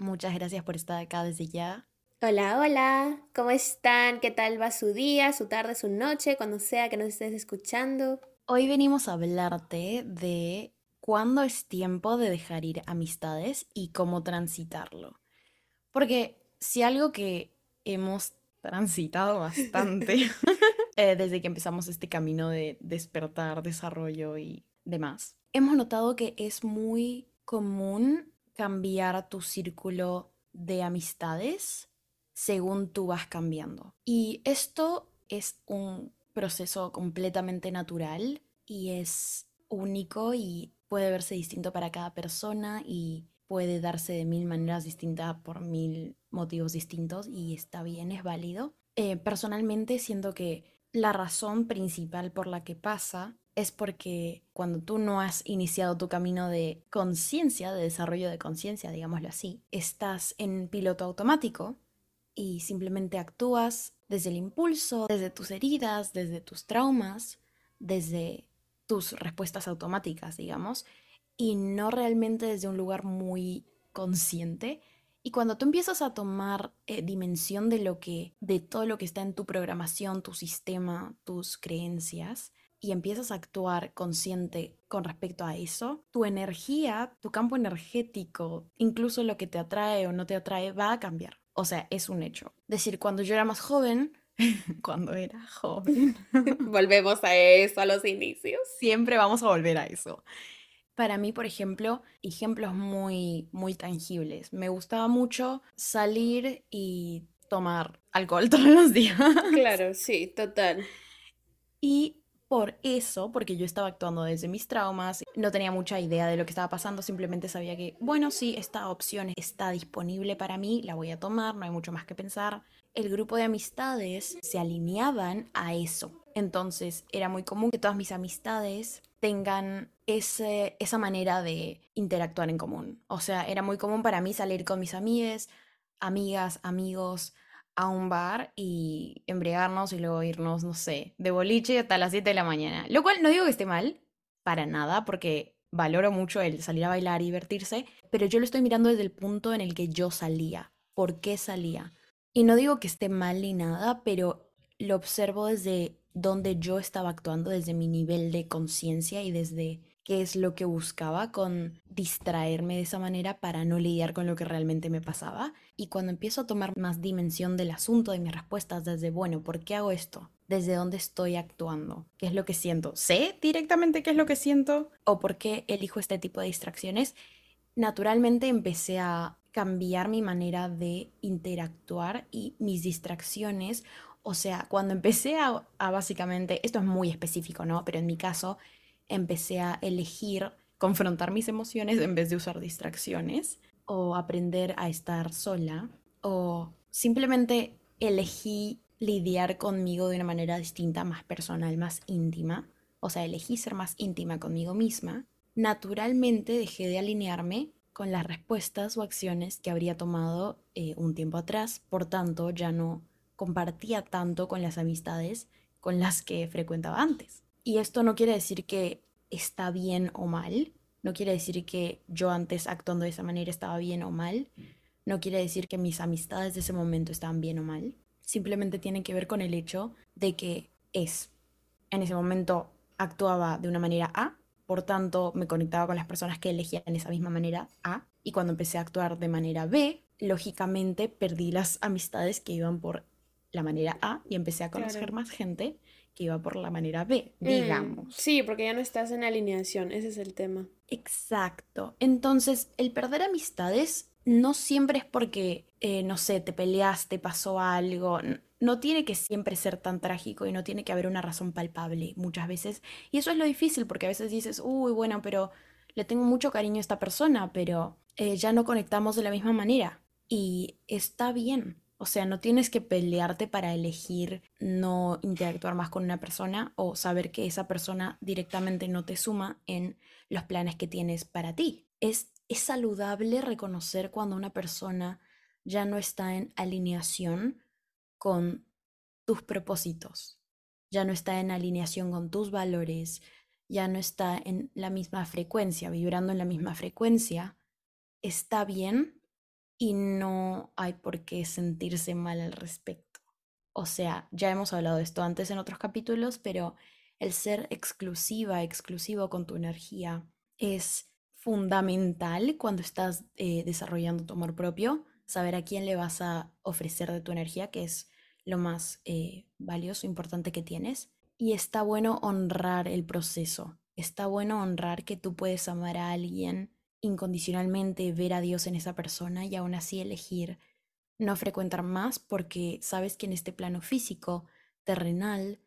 Muchas gracias por estar acá desde ya. Hola, hola, ¿cómo están? ¿Qué tal va su día, su tarde, su noche, cuando sea que nos estés escuchando? Hoy venimos a hablarte de cuándo es tiempo de dejar ir amistades y cómo transitarlo. Porque si algo que hemos transitado bastante eh, desde que empezamos este camino de despertar, desarrollo y demás, hemos notado que es muy común cambiar tu círculo de amistades según tú vas cambiando. Y esto es un proceso completamente natural y es único y puede verse distinto para cada persona y puede darse de mil maneras distintas por mil motivos distintos y está bien, es válido. Eh, personalmente siento que la razón principal por la que pasa es porque cuando tú no has iniciado tu camino de conciencia, de desarrollo de conciencia, digámoslo así, estás en piloto automático y simplemente actúas desde el impulso, desde tus heridas, desde tus traumas, desde tus respuestas automáticas, digamos, y no realmente desde un lugar muy consciente. Y cuando tú empiezas a tomar eh, dimensión de lo que, de todo lo que está en tu programación, tu sistema, tus creencias, y empiezas a actuar consciente con respecto a eso, tu energía, tu campo energético, incluso lo que te atrae o no te atrae, va a cambiar. O sea, es un hecho. Decir, cuando yo era más joven, cuando era joven, Volvemos a eso, a los inicios. siempre vamos a volver a eso. Para mí, por ejemplo, ejemplos muy, muy tangibles. Me gustaba mucho salir y tomar alcohol todos los días. Claro, sí, total. Y por eso, porque yo estaba actuando desde mis traumas, no tenía mucha idea de lo que estaba pasando, simplemente sabía que, bueno, sí, esta opción está disponible para mí, la voy a tomar, no hay mucho más que pensar. El grupo de amistades se alineaban a eso. Entonces era muy común que todas mis amistades tengan ese, esa manera de interactuar en común. O sea, era muy común para mí salir con mis amigas, amigas, amigos, a un bar y embriagarnos y luego irnos, no sé, de boliche hasta las 7 de la mañana. Lo cual no digo que esté mal, para nada, porque valoro mucho el salir a bailar y divertirse, pero yo lo estoy mirando desde el punto en el que yo salía. ¿Por qué salía? Y no digo que esté mal ni nada, pero lo observo desde donde yo estaba actuando, desde mi nivel de conciencia y desde qué es lo que buscaba con distraerme de esa manera para no lidiar con lo que realmente me pasaba. Y cuando empiezo a tomar más dimensión del asunto, de mis respuestas, desde, bueno, ¿por qué hago esto? ¿Desde dónde estoy actuando? ¿Qué es lo que siento? ¿Sé directamente qué es lo que siento? ¿O por qué elijo este tipo de distracciones? Naturalmente empecé a cambiar mi manera de interactuar y mis distracciones. O sea, cuando empecé a, a básicamente, esto es muy específico, ¿no? Pero en mi caso, empecé a elegir confrontar mis emociones en vez de usar distracciones o aprender a estar sola o simplemente elegí lidiar conmigo de una manera distinta, más personal, más íntima. O sea, elegí ser más íntima conmigo misma. Naturalmente dejé de alinearme con las respuestas o acciones que habría tomado eh, un tiempo atrás. Por tanto, ya no compartía tanto con las amistades con las que frecuentaba antes. Y esto no quiere decir que está bien o mal, no quiere decir que yo antes actuando de esa manera estaba bien o mal, no quiere decir que mis amistades de ese momento estaban bien o mal, simplemente tiene que ver con el hecho de que es. En ese momento actuaba de una manera A, por tanto me conectaba con las personas que elegían esa misma manera A, y cuando empecé a actuar de manera B, lógicamente perdí las amistades que iban por la manera A y empecé a conocer Claro. más gente que iba por la manera B, Mm, digamos. sí, porque ya no estás en alineación, ese es el tema. Exacto. Entonces, el perder amistades no siempre es porque, eh, no sé, te peleaste, pasó algo. No tiene que siempre ser tan trágico y no tiene que haber una razón palpable muchas veces. Y eso es lo difícil porque a veces dices, uy, bueno, pero le tengo mucho cariño a esta persona, pero eh, ya no conectamos de la misma manera. y está bien. O sea, no tienes que pelearte para elegir no interactuar más con una persona o saber que esa persona directamente no te suma en los planes que tienes para ti. Es, es saludable reconocer cuando una persona ya no está en alineación con tus propósitos, ya no está en alineación con tus valores, ya no está en la misma frecuencia, vibrando en la misma frecuencia, está bien y no hay por qué sentirse mal al respecto. O sea, ya hemos hablado de esto antes en otros capítulos, pero el ser exclusiva, exclusivo con tu energía es fundamental cuando estás eh, desarrollando tu amor propio, saber a quién le vas a ofrecer de tu energía, que es lo más eh, valioso, importante que tienes. Y está bueno honrar el proceso, está bueno honrar que tú puedes amar a alguien incondicionalmente, ver a Dios en esa persona y aún así elegir no frecuentar más porque sabes que en este plano físico, terrenal,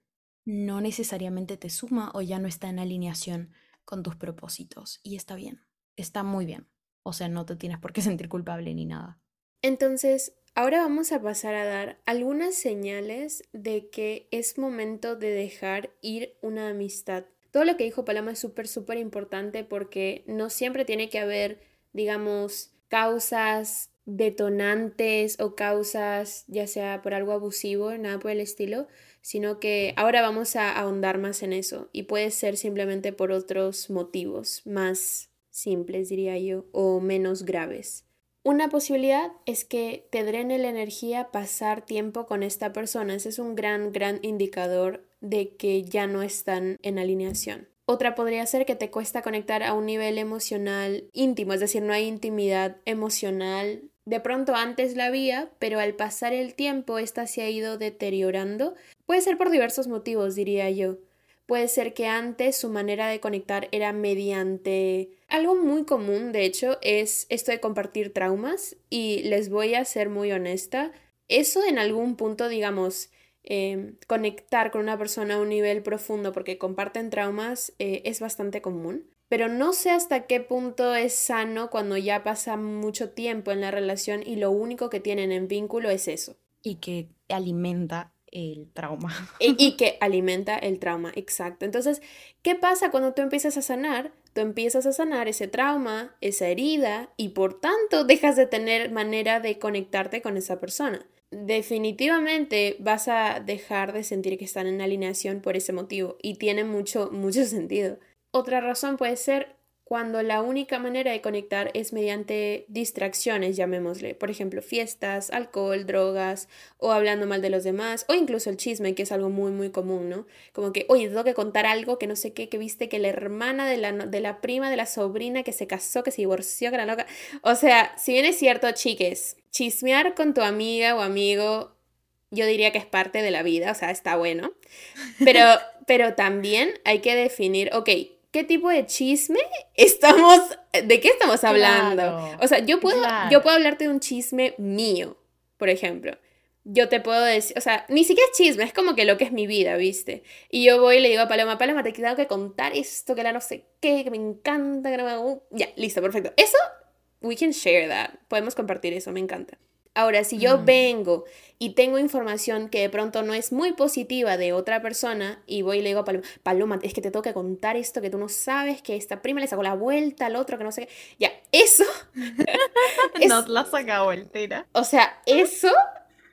no necesariamente te suma o ya no está en alineación con tus propósitos. Y está bien, está muy bien. O sea, no te tienes por qué sentir culpable ni nada. Entonces, ahora vamos a pasar a dar algunas señales de que es momento de dejar ir una amistad. Todo lo que dijo Paloma es súper, súper importante porque no siempre tiene que haber, digamos, causas detonantes o causas, ya sea por algo abusivo, nada por el estilo, sino que ahora vamos a ahondar más en eso y puede ser simplemente por otros motivos más simples, diría yo, o menos graves. Una posibilidad es que te drene la energía pasar tiempo con esta persona. Ese es un gran, gran indicador de que ya no están en alineación. Otra podría ser que te cuesta conectar a un nivel emocional íntimo, es decir, no hay intimidad emocional. De pronto antes la había, pero al pasar el tiempo esta se ha ido deteriorando. Puede ser por diversos motivos, diría yo. Puede ser que antes su manera de conectar era mediante algo muy común, de hecho, es esto de compartir traumas y les voy a ser muy honesta. Eso en algún punto, digamos, em, conectar con una persona a un nivel profundo porque comparten traumas eh, es bastante común. Pero no sé hasta qué punto es sano cuando ya pasa mucho tiempo en la relación y lo único que tienen en vínculo es eso. Y que alimenta el trauma. Y, que alimenta el trauma, exacto. Entonces, ¿qué pasa cuando tú empiezas a sanar? Tú empiezas a sanar ese trauma, esa herida, y por tanto dejas de tener manera de conectarte con esa persona. Definitivamente vas a dejar de sentir que están en alineación por ese motivo y tiene mucho, mucho sentido. Otra razón puede ser cuando la única manera de conectar es mediante distracciones, llamémosle, por ejemplo, fiestas, alcohol, drogas, o hablando mal de los demás, o incluso el chisme, que es algo muy, muy común, ¿no? Como que, oye, tengo que contar algo que no sé qué, que viste que la hermana de la, de la prima de la sobrina que se casó, que se divorció, que era loca. O sea, si bien es cierto, chiques, chismear con tu amiga o amigo yo diría que es parte de la vida, o sea, está bueno. Pero, pero también hay que definir, ok, qué tipo de chisme estamos, de qué estamos hablando. o sea, yo puedo, yo puedo hablarte de un chisme mío, por ejemplo. Yo te puedo decir, o sea, ni siquiera es chisme, es como que lo que es mi vida, ¿viste? Y yo voy y le digo a Paloma, Paloma, te tengo que contar esto, que la no sé qué, que me encanta, que no me... Ya, listo, perfecto. Eso, we can share that. Podemos compartir eso, me encanta. Ahora, si yo mm. vengo y tengo información que de pronto no es muy positiva de otra persona y voy y le digo a Paloma, Paloma, es que te tengo que contar esto que tú no sabes, que esta prima le sacó la vuelta al otro, que no sé qué. Ya, eso. no la saca vuelta. O sea, eso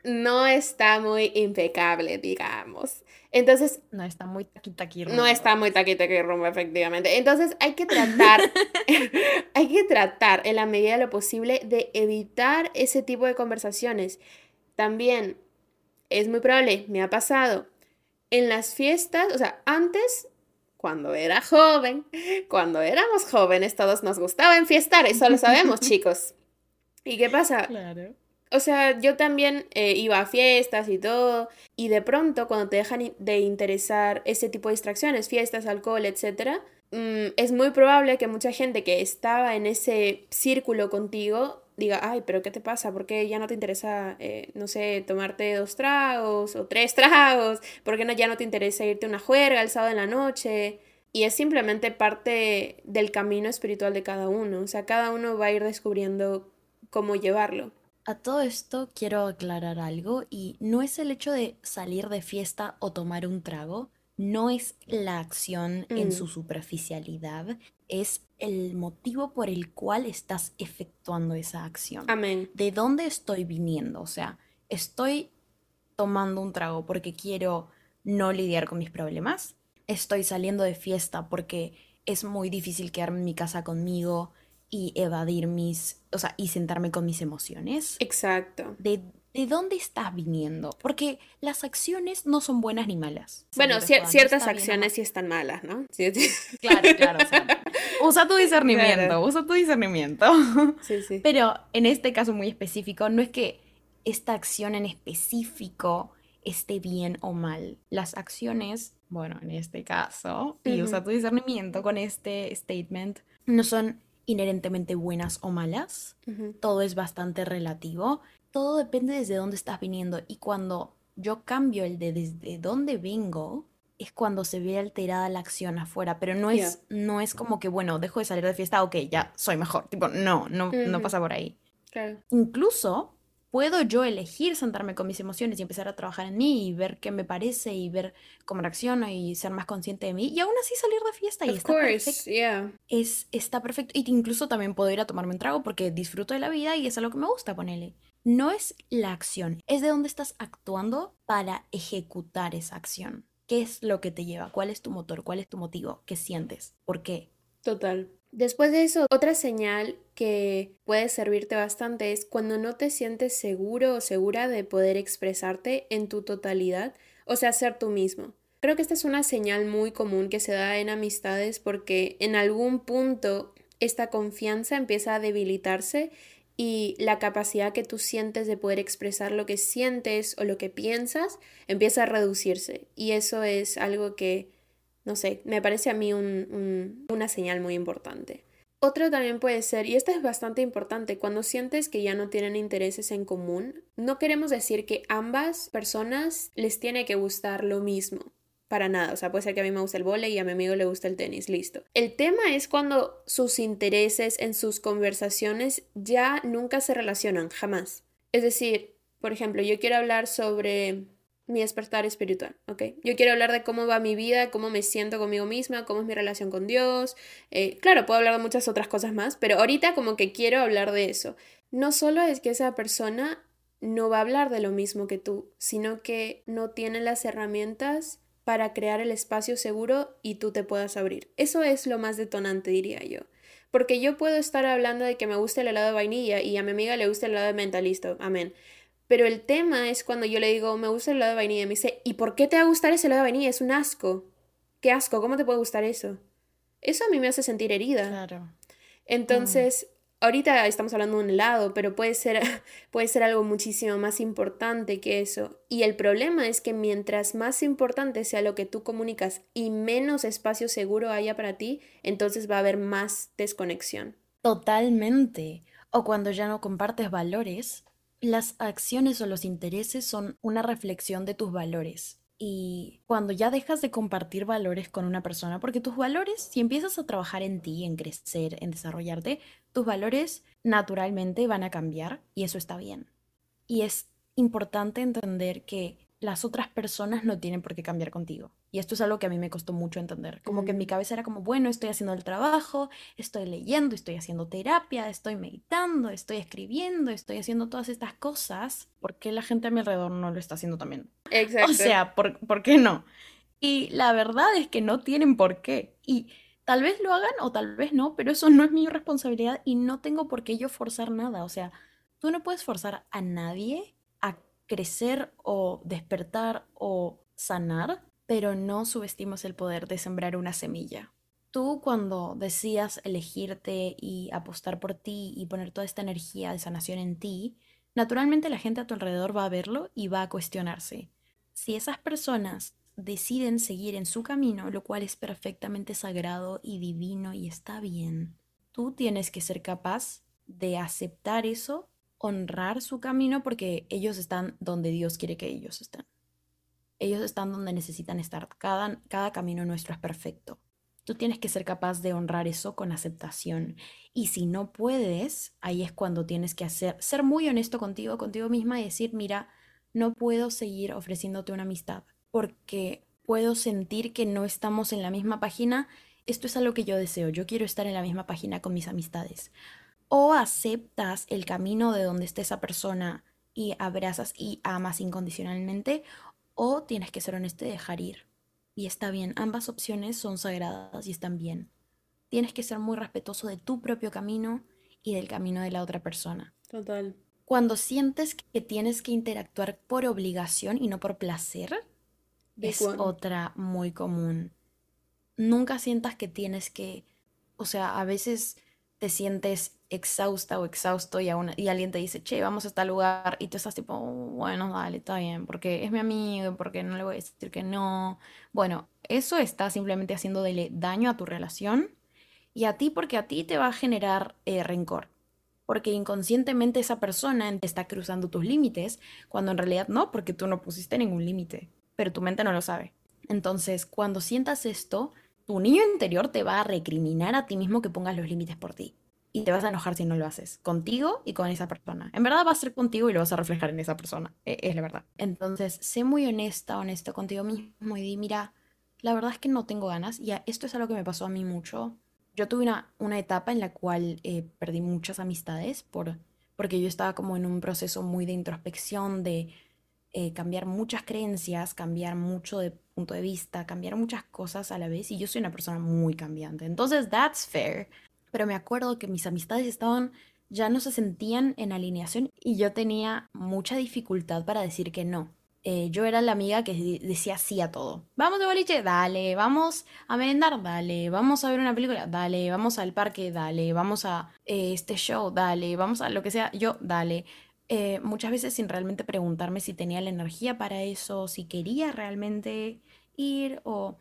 no está muy impecable, digamos. Entonces. No está muy taquita No está muy taquita rumbo, efectivamente. Entonces hay que tratar, hay que tratar en la medida de lo posible de evitar ese tipo de conversaciones. También es muy probable, me ha pasado, en las fiestas, o sea, antes, cuando era joven, cuando éramos jóvenes, todos nos gustaba enfiestar, eso lo sabemos, chicos. ¿Y qué pasa? Claro. O sea, yo también eh, iba a fiestas y todo, y de pronto cuando te dejan de interesar ese tipo de distracciones, fiestas, alcohol, etc., mm, es muy probable que mucha gente que estaba en ese círculo contigo diga, ay, pero ¿qué te pasa? ¿Por qué ya no te interesa, eh, no sé, tomarte dos tragos o tres tragos? ¿Por qué no, ya no te interesa irte a una juerga el sábado en la noche? Y es simplemente parte del camino espiritual de cada uno. O sea, cada uno va a ir descubriendo cómo llevarlo A todo esto quiero aclarar algo y no es el hecho de salir de fiesta o tomar un trago, no es la acción en Mm, su superficialidad, es el motivo por el cual estás efectuando esa acción. amén. ¿De dónde estoy viniendo? O sea, estoy tomando un trago porque quiero no lidiar con mis problemas. Estoy saliendo de fiesta porque es muy difícil quedarme en mi casa conmigo y evadir mis, o sea, y sentarme con mis emociones. Exacto. ¿De, de dónde estás viniendo? Porque las acciones no son buenas ni malas. Bueno, cier- ciertas acciones sí están malas, ¿no? Sí, sí. Claro, claro. o sea, usa tu discernimiento, Claro. usa tu discernimiento. Sí, sí. Pero en este caso muy específico, no es que esta acción en específico esté bien o mal. Las acciones, bueno, en este caso, y usa tu discernimiento con este statement, no son inherentemente buenas o malas. Todo es bastante relativo. Todo depende desde dónde estás viniendo. Y cuando yo cambio el de desde dónde vengo, es cuando se ve alterada la acción afuera. Pero no es, no es como que, bueno, dejo de salir de fiesta, ok, ya soy mejor. Tipo, no, no, no pasa por ahí. Claro. Incluso puedo yo elegir sentarme con mis emociones y empezar a trabajar en mí y ver qué me parece y ver cómo reacciono y ser más consciente de mí y aún así salir de fiesta y Of está perfecto. course, yeah. Es, está perfecto. Y incluso también puedo ir a tomarme un trago porque disfruto de la vida y es algo que me gusta ponerle. No es la acción, es de dónde estás actuando para ejecutar esa acción. ¿Qué es lo que te lleva? ¿Cuál es tu motor? ¿Cuál es tu motivo? ¿Qué sientes? ¿Por qué? Total. Después de eso, otra señal que puede servirte bastante es cuando no te sientes seguro o segura de poder expresarte en tu totalidad, o sea, ser tú mismo. Creo que esta es una señal muy común que se da en amistades porque en algún punto esta confianza empieza a debilitarse y la capacidad que tú sientes de poder expresar lo que sientes o lo que piensas empieza a reducirse. Y eso es algo que no sé, me parece a mí un- un- una señal muy importante. Otro también puede ser, y esta es bastante importante, cuando sientes que ya no tienen intereses en común, no queremos decir que ambas personas les tiene que gustar lo mismo. Para nada, o sea, puede ser que a mí me gusta el vóley y a mi amigo le gusta el tenis, listo. El tema es cuando sus intereses en sus conversaciones ya nunca se relacionan, jamás. Es decir, por ejemplo, yo quiero hablar sobre mi despertar espiritual, ¿ok? Yo quiero hablar de cómo va mi vida, cómo me siento conmigo misma, cómo es mi relación con Dios. Eh, claro, puedo hablar de muchas otras cosas más, pero ahorita como que quiero hablar de eso. No solo es que esa persona no va a hablar de lo mismo que tú, sino que no tiene las herramientas para crear el espacio seguro y tú te puedas abrir. Eso es lo más detonante, diría yo. Porque yo puedo estar hablando de que me gusta el helado de vainilla y a mi amiga le gusta el helado de menta, listo, amén. Pero el tema es cuando yo le digo, me gusta el helado de vainilla, y me dice, ¿y por qué te va a gustar ese helado de vainilla? Es un asco. ¿Qué asco? ¿Cómo te puede gustar eso? Eso a mí me hace sentir herida. Claro. Entonces, ahorita estamos hablando de un helado, pero puede ser, puede ser algo muchísimo más importante que eso. Y el problema es que mientras más importante sea lo que tú comunicas y menos espacio seguro haya para ti, entonces va a haber más desconexión. Totalmente. O cuando ya no compartes valores, las acciones o los intereses son una reflexión de tus valores. Y cuando ya dejas de compartir valores con una persona, porque tus valores, si empiezas a trabajar en ti, en crecer, en desarrollarte, tus valores naturalmente van a cambiar y eso está bien. Y es importante entender que las otras personas no tienen por qué cambiar contigo. Y esto es algo que a mí me costó mucho entender. Como que en mi Mm. cabeza era como, bueno, estoy haciendo el trabajo, estoy leyendo, estoy haciendo terapia, estoy meditando, estoy escribiendo, estoy haciendo todas estas cosas. ¿Por qué la gente a mi alrededor no lo está haciendo también? Exacto. O sea, ¿por, por qué no? Y la verdad es que no tienen por qué. Y tal vez lo hagan o tal vez no, pero eso no es mi responsabilidad y no tengo por qué yo forzar nada. O sea, tú no puedes forzar a nadie crecer o despertar o sanar, pero no subestimes el poder de sembrar una semilla. Tú cuando decías elegirte y apostar por ti y poner toda esta energía de sanación en ti, naturalmente la gente a tu alrededor va a verlo y va a cuestionarse. Si esas personas deciden seguir en su camino, lo cual es perfectamente sagrado y divino y está bien, tú tienes que ser capaz de aceptar eso, honrar su camino porque ellos están donde Dios quiere que ellos estén. Ellos están donde necesitan estar. Cada, cada camino nuestro es perfecto. Tú tienes que ser capaz de honrar eso con aceptación. Y si no puedes, ahí es cuando tienes que hacer, ser muy honesto contigo, contigo misma y decir, mira, no puedo seguir ofreciéndote una amistad porque puedo sentir que no estamos en la misma página. Esto es algo que yo deseo. Yo quiero estar en la misma página con mis amistades. O aceptas el camino de donde esté esa persona y abrazas y amas incondicionalmente, o tienes que ser honesto y dejar ir. Y está bien, ambas opciones son sagradas y están bien. Tienes que ser muy respetuoso de tu propio camino y del camino de la otra persona. Total. Cuando sientes que tienes que interactuar por obligación y no por placer, es otra muy común. Nunca sientas que tienes que, o sea, a veces te sientes exhausta o exhausto y, y alguien te dice, che, vamos a este lugar y tú estás tipo, bueno, dale, está bien, porque es mi amigo, porque no le voy a decir que no. Bueno, eso está simplemente haciéndole daño a tu relación y a ti porque a ti te va a generar eh, rencor. Porque inconscientemente esa persona está cruzando tus límites, cuando en realidad no, porque tú no pusiste ningún límite, pero tu mente no lo sabe. Entonces, cuando sientas esto, tu niño interior te va a recriminar a ti mismo que pongas los límites por ti. Y te vas a enojar si no lo haces, contigo y con esa persona. En verdad va a ser contigo y lo vas a reflejar en esa persona, e, es la verdad. Entonces, sé muy honesta, honesto contigo mismo y di, mira, la verdad es que no tengo ganas. Y esto es algo que me pasó a mí mucho. Yo tuve una, una etapa en la cual eh, perdí muchas amistades por, porque yo estaba como en un proceso muy de introspección, de eh, cambiar muchas creencias, cambiar mucho de punto de vista, cambiar muchas cosas a la vez y yo soy una persona muy cambiante. Entonces, that's fair. Pero me acuerdo que mis amistades estaban, ya no se sentían en alineación y yo tenía mucha dificultad para decir que no. Eh, yo era la amiga que decía sí a todo. Vamos de boliche, dale. Vamos a merendar, dale. Vamos a ver una película, dale. Vamos al parque, dale. Vamos a eh, este show, dale. Vamos a lo que sea, yo, dale. Eh, muchas veces sin realmente preguntarme si tenía la energía para eso, si quería realmente ir o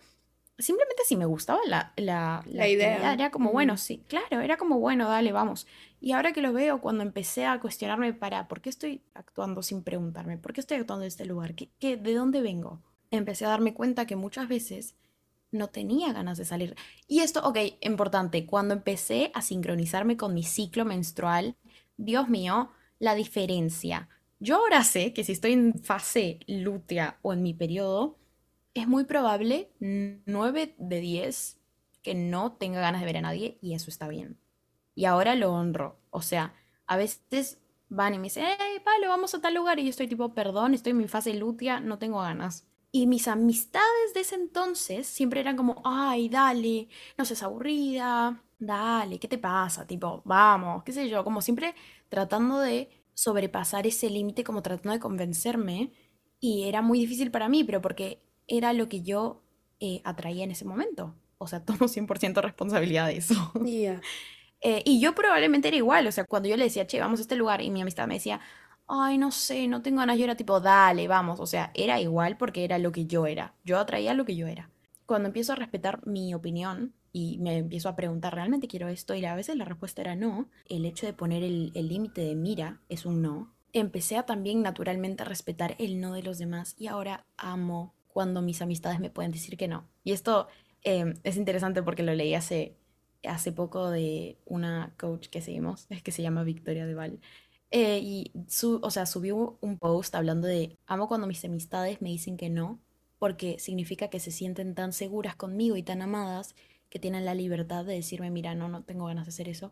simplemente si me gustaba la, la, idea. Era como, bueno, sí, claro, era como, bueno, dale, vamos. Y ahora que lo veo, cuando empecé a cuestionarme para, ¿por qué estoy actuando sin preguntarme? ¿Por qué estoy actuando en este lugar? ¿Qué, qué, de dónde vengo? Empecé a darme cuenta que muchas veces no tenía ganas de salir. Y esto, ok, importante, cuando empecé a sincronizarme con mi ciclo menstrual, Dios mío, la diferencia. Yo ahora sé que si estoy en fase lútea o en mi periodo, es muy probable 9 de 10 que no tenga ganas de ver a nadie y eso está bien. Y ahora lo honro. O sea, a veces van y me dicen, hey, Pablo, vamos a tal lugar y yo estoy tipo, perdón, estoy en mi fase lútea, no tengo ganas. Y mis amistades de ese entonces siempre eran como, ay, dale, no seas aburrida, dale, ¿qué te pasa? Tipo, vamos, qué sé yo, como siempre tratando de sobrepasar ese límite, como tratando de convencerme. Y era muy difícil para mí, pero porque era lo que yo eh, atraía en ese momento. O sea, tomo 100% responsabilidad de eso. Eh, y yo probablemente era igual, o sea, cuando yo le decía, che, vamos a este lugar, y mi amistad me decía, ay, no sé, no tengo ganas, yo era tipo, dale, vamos, o sea, era igual porque era lo que yo era, yo atraía lo que yo era. Cuando empiezo a respetar mi opinión y me empiezo a preguntar, ¿realmente quiero esto? Y a veces la respuesta era no. El hecho de poner el límite de mira es un no. Empecé a también naturalmente respetar el no de los demás y ahora amo cuando mis amistades me pueden decir que no. Y esto em, es interesante porque lo leí hace, hace poco de una coach que seguimos, es que se llama Victoria de Val. Eh, y su, o sea, subió un post hablando de amo cuando mis amistades me dicen que no, porque significa que se sienten tan seguras conmigo y tan amadas que tienen la libertad de decirme, mira, no, no tengo ganas de hacer eso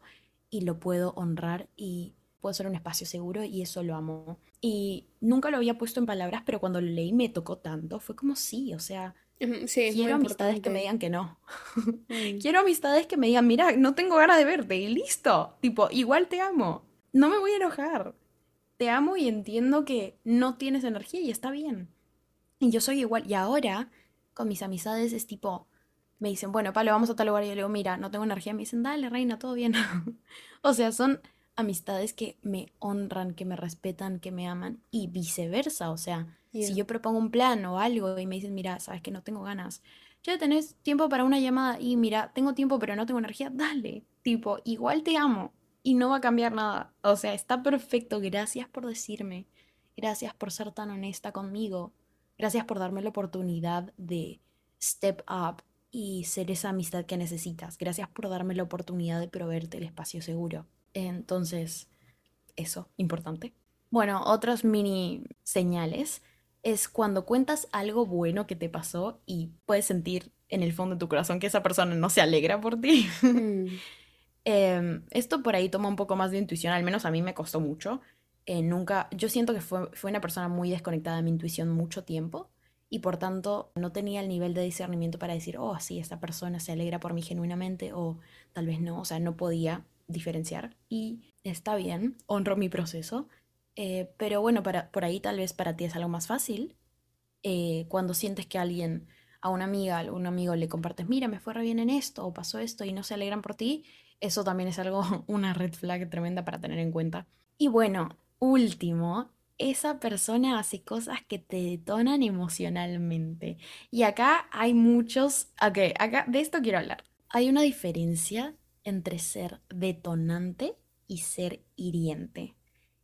y lo puedo honrar y puedo ser un espacio seguro y eso lo amo. Y nunca lo había puesto en palabras, pero cuando lo leí me tocó tanto, fue como sí, o sea, quiero amistades que me digan que no. Mm. quiero amistades que me digan, mira, no tengo ganas de verte y listo, tipo, igual te amo, no me voy a enojar. Te amo y entiendo que no tienes energía y está bien. Y yo soy igual. Y ahora, con mis amistades, es tipo, me dicen, bueno, Pablo, vamos a tal lugar. Y yo le digo, mira, no tengo energía. Me dicen, dale, reina, todo bien. o sea, son amistades que me honran, que me respetan, que me aman y viceversa. O sea, si yo propongo un plan o algo y me dicen, mira, sabes que no tengo ganas, ya tenés tiempo para una llamada y mira, tengo tiempo pero no tengo energía, dale. Tipo, igual te amo y no va a cambiar nada. O sea, está perfecto. Gracias por decirme. Gracias por ser tan honesta conmigo. Gracias por darme la oportunidad de step up y ser esa amistad que necesitas. Gracias por darme la oportunidad de proveerte el espacio seguro. Entonces, eso, importante. Bueno, otros mini señales es cuando cuentas algo bueno que te pasó y puedes sentir en el fondo de tu corazón que esa persona no se alegra por ti. Mm. Em, esto por ahí toma un poco más de intuición, al menos a mí me costó mucho. Eh, nunca, yo siento que fue, fue una persona muy desconectada de mi intuición mucho tiempo y por tanto no tenía el nivel de discernimiento para decir, oh, sí, esta persona se alegra por mí genuinamente o tal vez no, o sea, no podía diferenciar y está bien, honro mi proceso, eh, pero bueno, para, por ahí tal vez para ti es algo más fácil eh, cuando sientes que alguien, a una amiga, a un amigo le compartes, mira, me fue re bien en esto o pasó esto y no se alegran por ti, eso también es algo, una red flag tremenda para tener en cuenta. Y bueno, último, esa persona hace cosas que te detonan emocionalmente. Y acá hay muchos, ok, acá de esto quiero hablar. Hay una diferencia entre ser detonante y ser hiriente.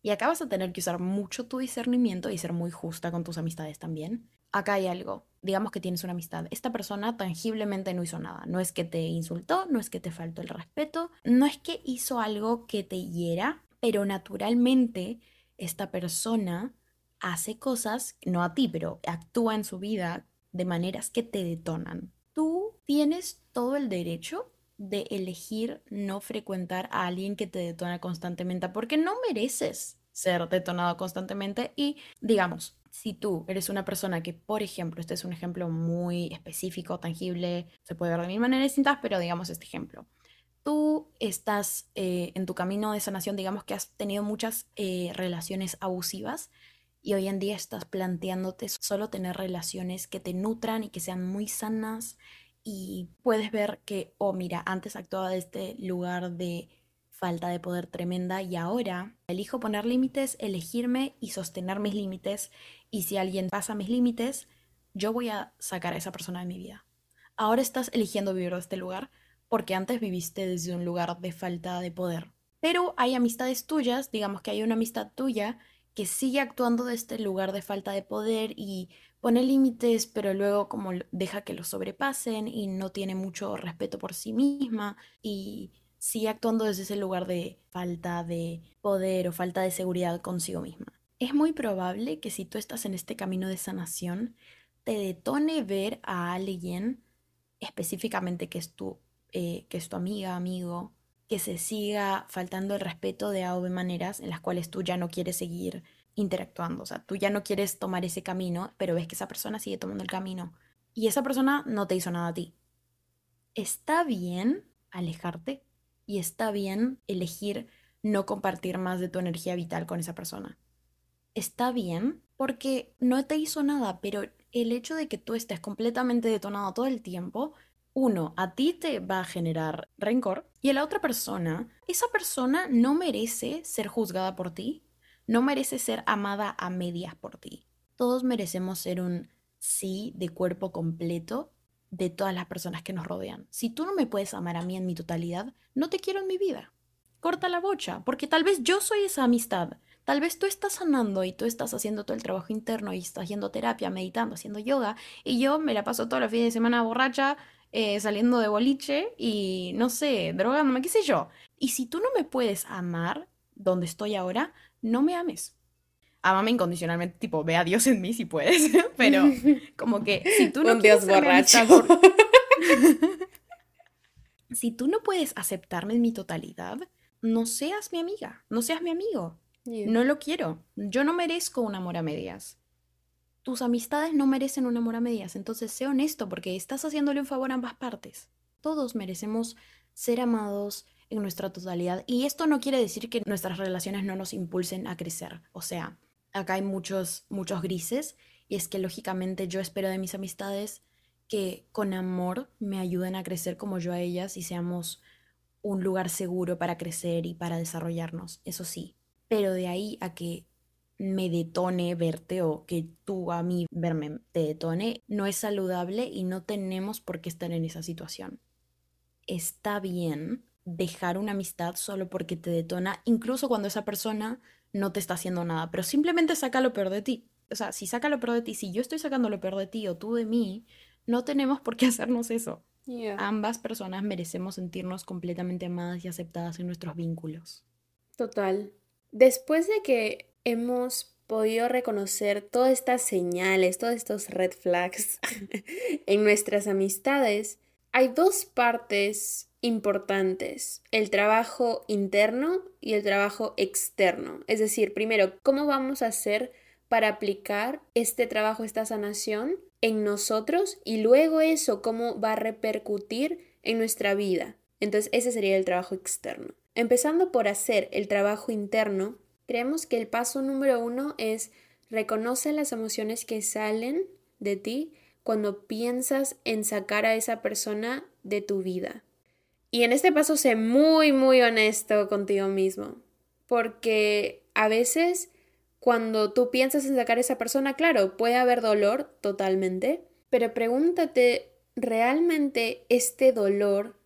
Y acá vas a tener que usar mucho tu discernimiento y ser muy justa con tus amistades también. Acá hay algo, digamos que tienes una amistad. Esta persona tangiblemente no hizo nada. No es que te insultó, no es que te faltó el respeto, no es que hizo algo que te hiera, pero naturalmente esta persona hace cosas, no a ti, pero actúa en su vida de maneras que te detonan. Tú tienes todo el derecho de elegir no frecuentar a alguien que te detona constantemente, porque no mereces ser detonado constantemente y digamos, si tú eres una persona que, por ejemplo, este es un ejemplo muy específico, tangible, se puede ver de mil maneras distintas, pero digamos este ejemplo. Tú estás eh, en tu camino de sanación, digamos que has tenido muchas eh, relaciones abusivas y hoy en día estás planteándote solo tener relaciones que te nutran y que sean muy sanas y puedes ver que, oh, mira, antes actuaba de este lugar de falta de poder tremenda y ahora elijo poner límites, elegirme y sostener mis límites y si alguien pasa mis límites, yo voy a sacar a esa persona de mi vida. Ahora estás eligiendo vivir de este lugar porque antes viviste desde un lugar de falta de poder. Pero hay amistades tuyas, digamos que hay una amistad tuya que sigue actuando de este lugar de falta de poder y pone límites, pero luego como deja que los sobrepasen y no tiene mucho respeto por sí misma y sigue actuando desde ese lugar de falta de poder o falta de seguridad consigo misma. Es muy probable que si tú estás en este camino de sanación, te detone ver a alguien específicamente que es tu eh, que es tu amiga, amigo, que se siga faltando el respeto de A o maneras en las cuales tú ya no quieres seguir interactuando. O sea, tú ya no quieres tomar ese camino, pero ves que esa persona sigue tomando el camino. Y esa persona no te hizo nada a ti. Está bien alejarte y está bien elegir no compartir más de tu energía vital con esa persona. Está bien porque no te hizo nada, pero el hecho de que tú estés completamente detonado todo el tiempo uno, a ti te va a generar rencor y a la otra persona, esa persona no merece ser juzgada por ti, no merece ser amada a medias por ti. Todos merecemos ser un sí de cuerpo completo de todas las personas que nos rodean. Si tú no me puedes amar a mí en mi totalidad, no te quiero en mi vida. Corta la bocha, porque tal vez yo soy esa amistad. Tal vez tú estás sanando y tú estás haciendo todo el trabajo interno y estás haciendo terapia, meditando, haciendo yoga, y yo me la paso todos los fines de semana borracha eh, saliendo de boliche y, no sé, drogándome, qué sé yo. Y si tú no me puedes amar donde estoy ahora, no me ames. Amame incondicionalmente, tipo, ve a Dios en mí si puedes, pero como que si tú no... Un Dios borracho. si tú no puedes aceptarme en mi totalidad, no seas mi amiga, no seas mi amigo. No lo quiero. Yo no merezco un amor a medias tus amistades no merecen un amor a medias, entonces sé honesto porque estás haciéndole un favor a ambas partes. Todos merecemos ser amados en nuestra totalidad y esto no quiere decir que nuestras relaciones no nos impulsen a crecer. O sea, acá hay muchos muchos grises y es que lógicamente yo espero de mis amistades que con amor me ayuden a crecer como yo a ellas y seamos un lugar seguro para crecer y para desarrollarnos, eso sí. Pero de ahí a que me detone verte o que tú a mí verme te detone, no es saludable y no tenemos por qué estar en esa situación. Está bien dejar una amistad solo porque te detona, incluso cuando esa persona no te está haciendo nada, pero simplemente saca lo peor de ti. O sea, si saca lo peor de ti, si yo estoy sacando lo peor de ti o tú de mí, no tenemos por qué hacernos eso. Ambas personas merecemos sentirnos completamente amadas y aceptadas en nuestros vínculos. Total. Después de que hemos podido reconocer todas estas señales, todos estos red flags en nuestras amistades, hay dos partes importantes, el trabajo interno y el trabajo externo. Es decir, primero, ¿cómo vamos a hacer para aplicar este trabajo, esta sanación en nosotros y luego eso, cómo va a repercutir en nuestra vida? Entonces, ese sería el trabajo externo. Empezando por hacer el trabajo interno, creemos que el paso número uno es reconoce las emociones que salen de ti cuando piensas en sacar a esa persona de tu vida. Y en este paso sé muy, muy honesto contigo mismo, porque a veces cuando tú piensas en sacar a esa persona, claro, puede haber dolor totalmente, pero pregúntate, ¿realmente este dolor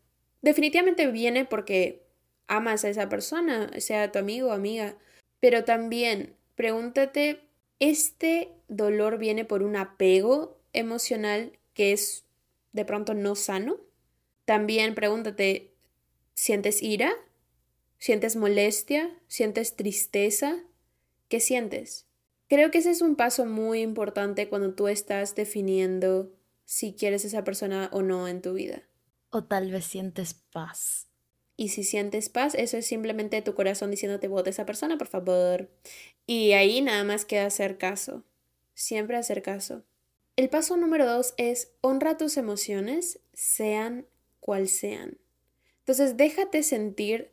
definitivamente viene porque amas a esa persona, sea tu amigo o amiga, pero también pregúntate, ¿este dolor viene por un apego emocional que es de pronto no sano? También pregúntate, ¿sientes ira? ¿Sientes molestia? ¿Sientes tristeza? ¿Qué sientes? Creo que ese es un paso muy importante cuando tú estás definiendo si quieres esa persona o no en tu vida. O tal vez sientes paz. Y si sientes paz, eso es simplemente tu corazón diciéndote vote a esa persona, por favor. Y ahí nada más queda hacer caso. Siempre hacer caso. El paso número dos es honra tus emociones, sean cual sean. Entonces déjate sentir,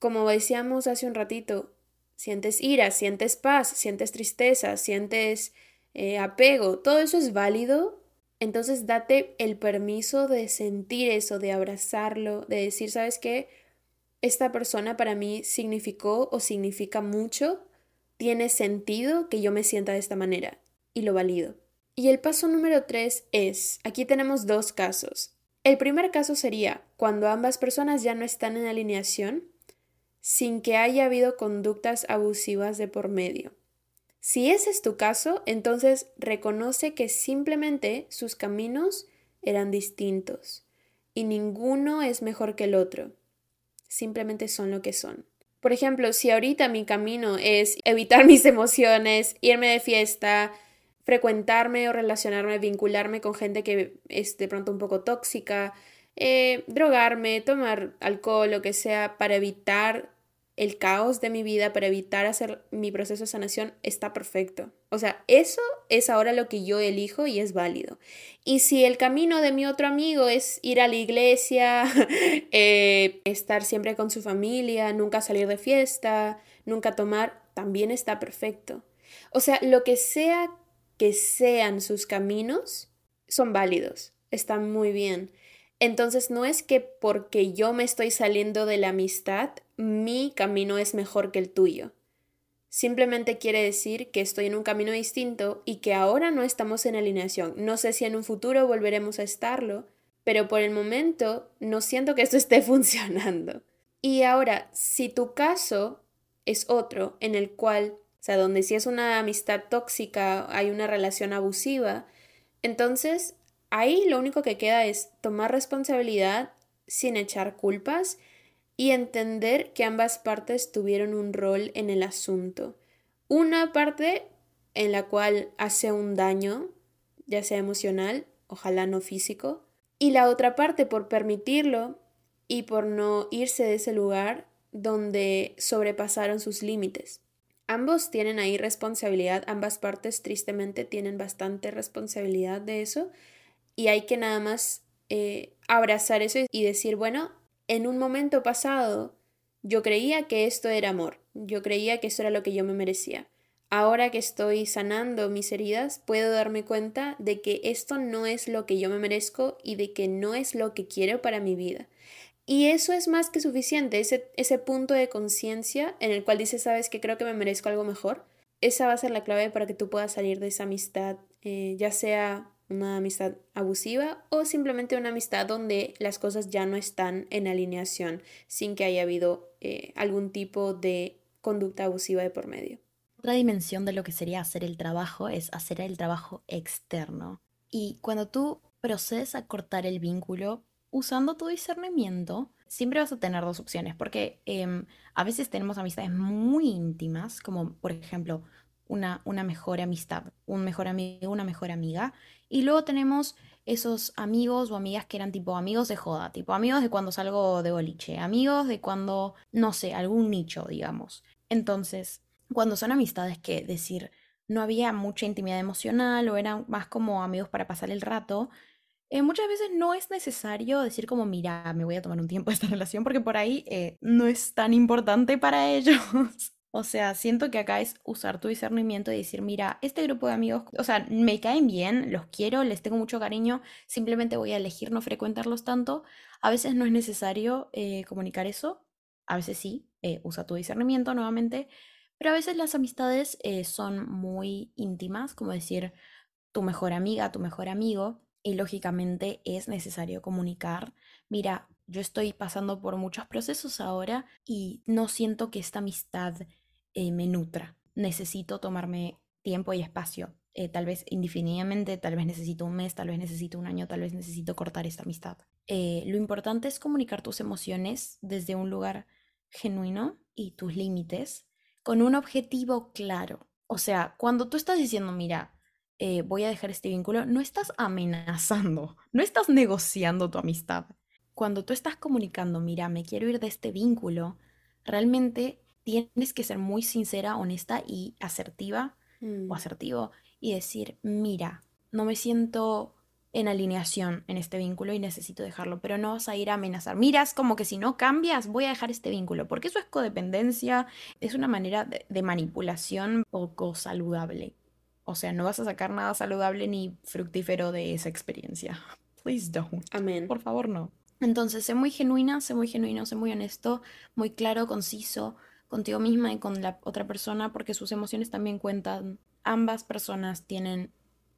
como decíamos hace un ratito, sientes ira, sientes paz, sientes tristeza, sientes eh, apego, todo eso es válido entonces date el permiso de sentir eso, de abrazarlo, de decir, ¿sabes qué? Esta persona para mí significó o significa mucho, tiene sentido que yo me sienta de esta manera y lo valido. Y el paso número tres es, aquí tenemos dos casos. El primer caso sería cuando ambas personas ya no están en alineación sin que haya habido conductas abusivas de por medio. Si ese es tu caso, entonces reconoce que simplemente sus caminos eran distintos y ninguno es mejor que el otro. Simplemente son lo que son. Por ejemplo, si ahorita mi camino es evitar mis emociones, irme de fiesta, frecuentarme o relacionarme, vincularme con gente que es de pronto un poco tóxica, eh, drogarme, tomar alcohol, lo que sea, para evitar el caos de mi vida para evitar hacer mi proceso de sanación está perfecto. O sea, eso es ahora lo que yo elijo y es válido. Y si el camino de mi otro amigo es ir a la iglesia, eh, estar siempre con su familia, nunca salir de fiesta, nunca tomar, también está perfecto. O sea, lo que sea que sean sus caminos, son válidos, están muy bien. Entonces no es que porque yo me estoy saliendo de la amistad, mi camino es mejor que el tuyo. Simplemente quiere decir que estoy en un camino distinto y que ahora no estamos en alineación. No sé si en un futuro volveremos a estarlo, pero por el momento no siento que esto esté funcionando. Y ahora, si tu caso es otro en el cual, o sea, donde si es una amistad tóxica, hay una relación abusiva, entonces ahí lo único que queda es tomar responsabilidad sin echar culpas y entender que ambas partes tuvieron un rol en el asunto. Una parte en la cual hace un daño, ya sea emocional, ojalá no físico, y la otra parte por permitirlo y por no irse de ese lugar donde sobrepasaron sus límites. Ambos tienen ahí responsabilidad, ambas partes tristemente tienen bastante responsabilidad de eso y hay que nada más eh, abrazar eso y decir, bueno, en un momento pasado yo creía que esto era amor, yo creía que eso era lo que yo me merecía. Ahora que estoy sanando mis heridas, puedo darme cuenta de que esto no es lo que yo me merezco y de que no es lo que quiero para mi vida. Y eso es más que suficiente, ese, ese punto de conciencia en el cual dices, sabes que creo que me merezco algo mejor, esa va a ser la clave para que tú puedas salir de esa amistad, eh, ya sea una amistad abusiva o simplemente una amistad donde las cosas ya no están en alineación sin que haya habido eh, algún tipo de conducta abusiva de por medio. Otra dimensión de lo que sería hacer el trabajo es hacer el trabajo externo. Y cuando tú procedes a cortar el vínculo, usando tu discernimiento, siempre vas a tener dos opciones, porque em, a veces tenemos amistades muy íntimas, como por ejemplo una, una mejor amistad, un mejor amigo, una mejor amiga, y luego tenemos esos amigos o amigas que eran tipo amigos de joda, tipo amigos de cuando salgo de boliche, amigos de cuando, no sé, algún nicho, digamos. Entonces, cuando son amistades que decir no había mucha intimidad emocional o eran más como amigos para pasar el rato, eh, muchas veces no es necesario decir como, mira, me voy a tomar un tiempo esta relación porque por ahí eh, no es tan importante para ellos. O sea, siento que acá es usar tu discernimiento y decir, mira, este grupo de amigos, o sea, me caen bien, los quiero, les tengo mucho cariño, simplemente voy a elegir no frecuentarlos tanto. A veces no es necesario eh, comunicar eso, a veces sí, usa tu discernimiento nuevamente, pero a veces las amistades son muy íntimas, como decir tu mejor amiga, tu mejor amigo, y lógicamente es necesario comunicar, mira, yo estoy pasando por muchos procesos ahora y no siento que esta amistad eh, me nutra. Necesito tomarme tiempo y espacio. Eh, tal vez indefinidamente, tal vez necesito un mes, tal vez necesito un año, tal vez necesito cortar esta amistad. Eh, lo importante es comunicar tus emociones desde un lugar genuino y tus límites con un objetivo claro. O sea, cuando tú estás diciendo, mira, voy a dejar este vínculo, no estás amenazando, no estás negociando tu amistad. Cuando tú estás comunicando, mira, me quiero ir de este vínculo, realmente tienes que ser muy sincera, honesta y asertiva o mm. asertivo y decir, mira, no me siento en alineación en este vínculo y necesito dejarlo, pero no vas a ir a amenazar. Miras como que si no cambias voy a dejar este vínculo, porque eso es codependencia, es una manera de, de manipulación poco saludable. O sea, no vas a sacar nada saludable ni fructífero de esa experiencia. Please don't. Amén. Por favor, no. Entonces, sé muy genuina, sé muy genuino, sé muy honesto, muy claro, conciso, contigo misma y con la otra persona porque sus emociones también cuentan. Ambas personas tienen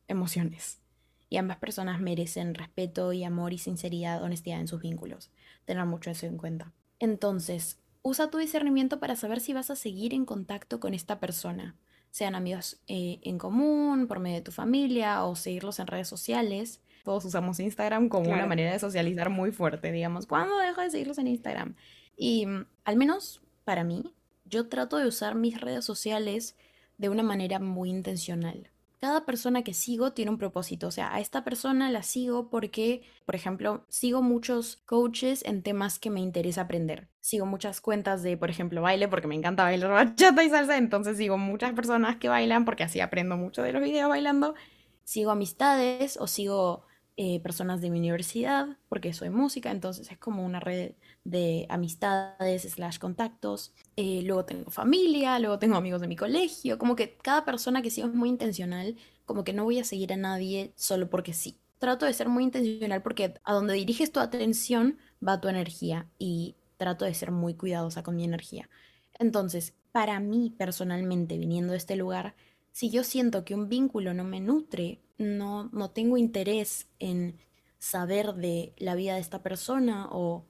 emociones y ambas personas merecen respeto y amor y sinceridad, honestidad en sus vínculos. Tener mucho eso en cuenta. Entonces, usa tu discernimiento para saber si vas a seguir en contacto con esta persona, sean amigos eh, en común, por medio de tu familia o seguirlos en redes sociales. Todos usamos Instagram como una manera de socializar muy fuerte, digamos. ¿Cuándo dejo de seguirlos en Instagram? Y mm, al menos para mí, yo trato de usar mis redes sociales de una manera muy intencional. Cada persona que sigo tiene un propósito, o sea, a esta persona la sigo porque, por ejemplo, sigo muchos coaches en temas que me interesa aprender. Sigo muchas cuentas de, por ejemplo, baile porque me encanta bailar bachata y salsa, entonces sigo muchas personas que bailan porque así aprendo mucho de los videos bailando. Sigo amistades o sigo eh, personas de mi universidad porque soy música, entonces es como una red de amistades slash contactos. Eh, luego tengo familia, luego tengo amigos de mi colegio, como que cada persona que sigo es muy intencional, como que no voy a seguir a nadie solo porque sí. Trato de ser muy intencional porque a donde diriges tu atención va tu energía y trato de ser muy cuidadosa con mi energía. Entonces, para mí personalmente, viniendo de este lugar, si yo siento que un vínculo no me nutre, no, no tengo interés en saber de la vida de esta persona o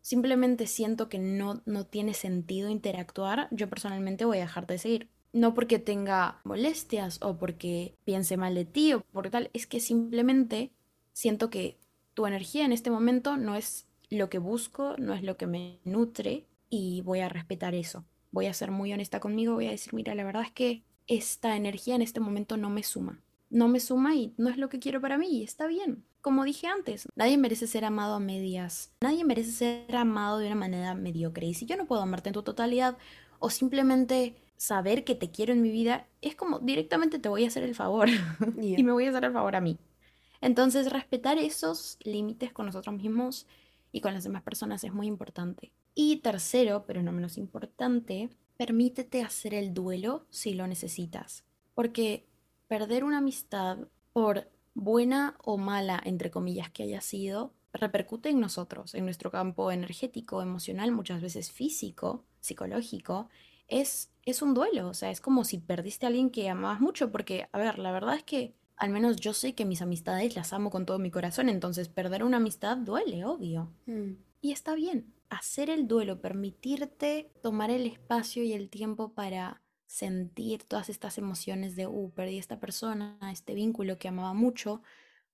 simplemente siento que no, no tiene sentido interactuar, yo personalmente voy a dejarte de seguir. No porque tenga molestias o porque piense mal de ti o por tal, es que simplemente siento que tu energía en este momento no es lo que busco, no es lo que me nutre y voy a respetar eso. Voy a ser muy honesta conmigo, voy a decir, mira, la verdad es que esta energía en este momento no me suma. No me suma y no es lo que quiero para mí y está bien como dije antes, nadie merece ser amado a medias. Nadie merece ser amado de una manera mediocre. Y si yo no puedo amarte en tu totalidad o simplemente saber que te quiero en mi vida, es como directamente te voy a hacer el favor y me voy a hacer el favor a mí. Entonces, respetar esos límites con nosotros mismos y con las demás personas es muy importante. Y tercero, pero no menos importante, permítete hacer el duelo si lo necesitas. Porque perder una amistad por buena o mala, entre comillas, que haya sido, repercute en nosotros, en nuestro campo energético, emocional, muchas veces físico, psicológico, es, es un duelo, o sea, es como si perdiste a alguien que amabas mucho, porque, a ver, la verdad es que al menos yo sé que mis amistades las amo con todo mi corazón, entonces perder una amistad duele, obvio. Mm. Y está bien, hacer el duelo, permitirte tomar el espacio y el tiempo para sentir todas estas emociones de, uh, perdí a esta persona, este vínculo que amaba mucho,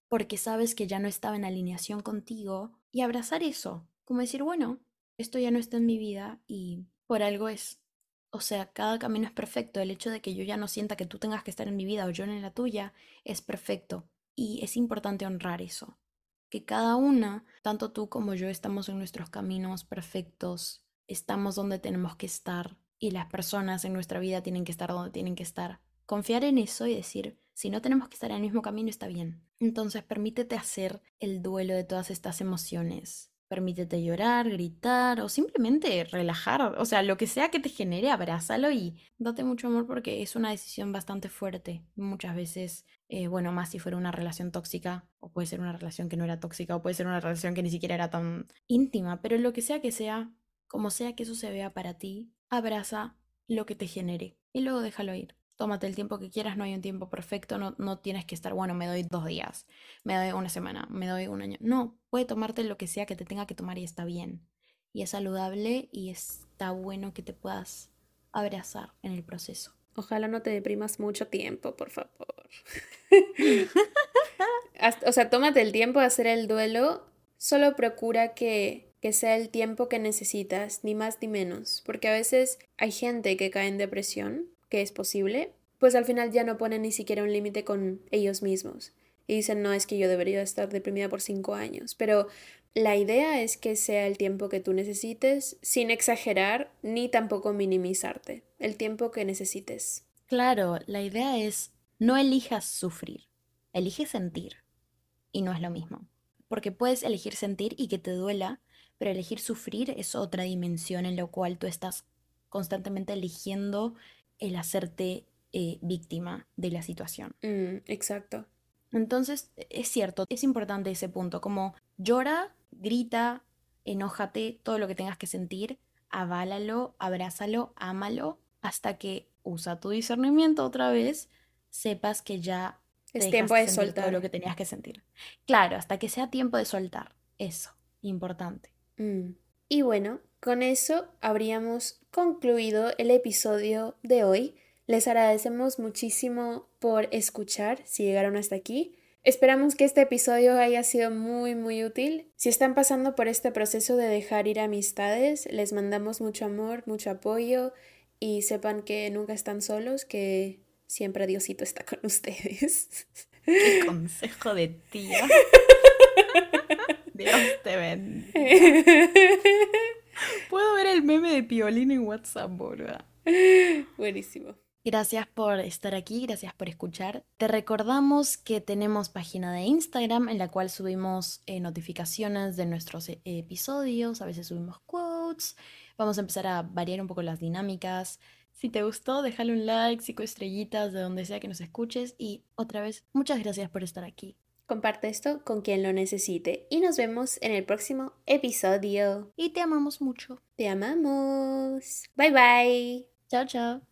porque sabes que ya no estaba en alineación contigo, y abrazar eso, como decir, bueno, esto ya no está en mi vida y por algo es. O sea, cada camino es perfecto. El hecho de que yo ya no sienta que tú tengas que estar en mi vida o yo en la tuya es perfecto. Y es importante honrar eso. Que cada una, tanto tú como yo, estamos en nuestros caminos perfectos, estamos donde tenemos que estar y las personas en nuestra vida tienen que estar donde tienen que estar. Confiar en eso y decir, si no tenemos que estar en el mismo camino, está bien. Entonces permítete hacer el duelo de todas estas emociones Permítete llorar, gritar o simplemente relajar. O sea, lo que sea que te genere, abrázalo y date mucho amor porque es una decisión bastante fuerte. Muchas veces, eh, bueno, más si fuera una relación tóxica, o puede ser una relación que no era tóxica, o puede ser una relación que ni siquiera era tan íntima, pero lo que sea que sea, como sea que eso se vea para ti, abraza lo que te genere y luego déjalo ir tómate el tiempo que quieras, no hay un tiempo perfecto, no, no tienes que estar, bueno, me doy dos días, me doy una semana, me doy un año. No, puede tomarte lo que sea que te tenga que tomar y está bien. Y es saludable y está bueno que te puedas abrazar en el proceso. Ojalá no te deprimas mucho tiempo, por favor. o sea, tómate el tiempo de hacer el duelo, solo procura que, que sea el tiempo que necesitas, ni más ni menos, porque a veces hay gente que cae en depresión que es posible, pues al final ya no ponen ni siquiera un límite con ellos mismos. Y dicen, no, es que yo debería estar deprimida por cinco años. Pero la idea es que sea el tiempo que tú necesites, sin exagerar ni tampoco minimizarte. El tiempo que necesites. Claro, la idea es no elijas sufrir, elige sentir. Y no es lo mismo. Porque puedes elegir sentir y que te duela, pero elegir sufrir es otra dimensión en la cual tú estás constantemente eligiendo el hacerte eh, víctima de la situación. Mm, exacto. Entonces, es cierto, es importante ese punto, como llora, grita, enójate, todo lo que tengas que sentir, aválalo, abrázalo, ámalo, hasta que usa tu discernimiento otra vez, sepas que ya es tiempo de soltar todo lo que tenías que sentir. Claro, hasta que sea tiempo de soltar. Eso, importante. Mm. Y bueno, con eso habríamos concluido el episodio de hoy. Les agradecemos muchísimo por escuchar si llegaron hasta aquí. Esperamos que este episodio haya sido muy muy útil. Si están pasando por este proceso de dejar ir amistades, les mandamos mucho amor, mucho apoyo y sepan que nunca están solos, que siempre Diosito está con ustedes. Qué consejo de tía. Dios te bendiga. Puedo ver el meme de Piolín en WhatsApp, ¿verdad? Buenísimo. Gracias por estar aquí, gracias por escuchar. Te recordamos que tenemos página de Instagram en la cual subimos eh, notificaciones de nuestros eh, episodios, a veces subimos quotes, vamos a empezar a variar un poco las dinámicas. Si te gustó, déjale un like, cinco estrellitas de donde sea que nos escuches y otra vez, muchas gracias por estar aquí. Comparte esto con quien lo necesite y nos vemos en el próximo episodio. Y te amamos mucho. Te amamos. Bye bye. Chao, chao.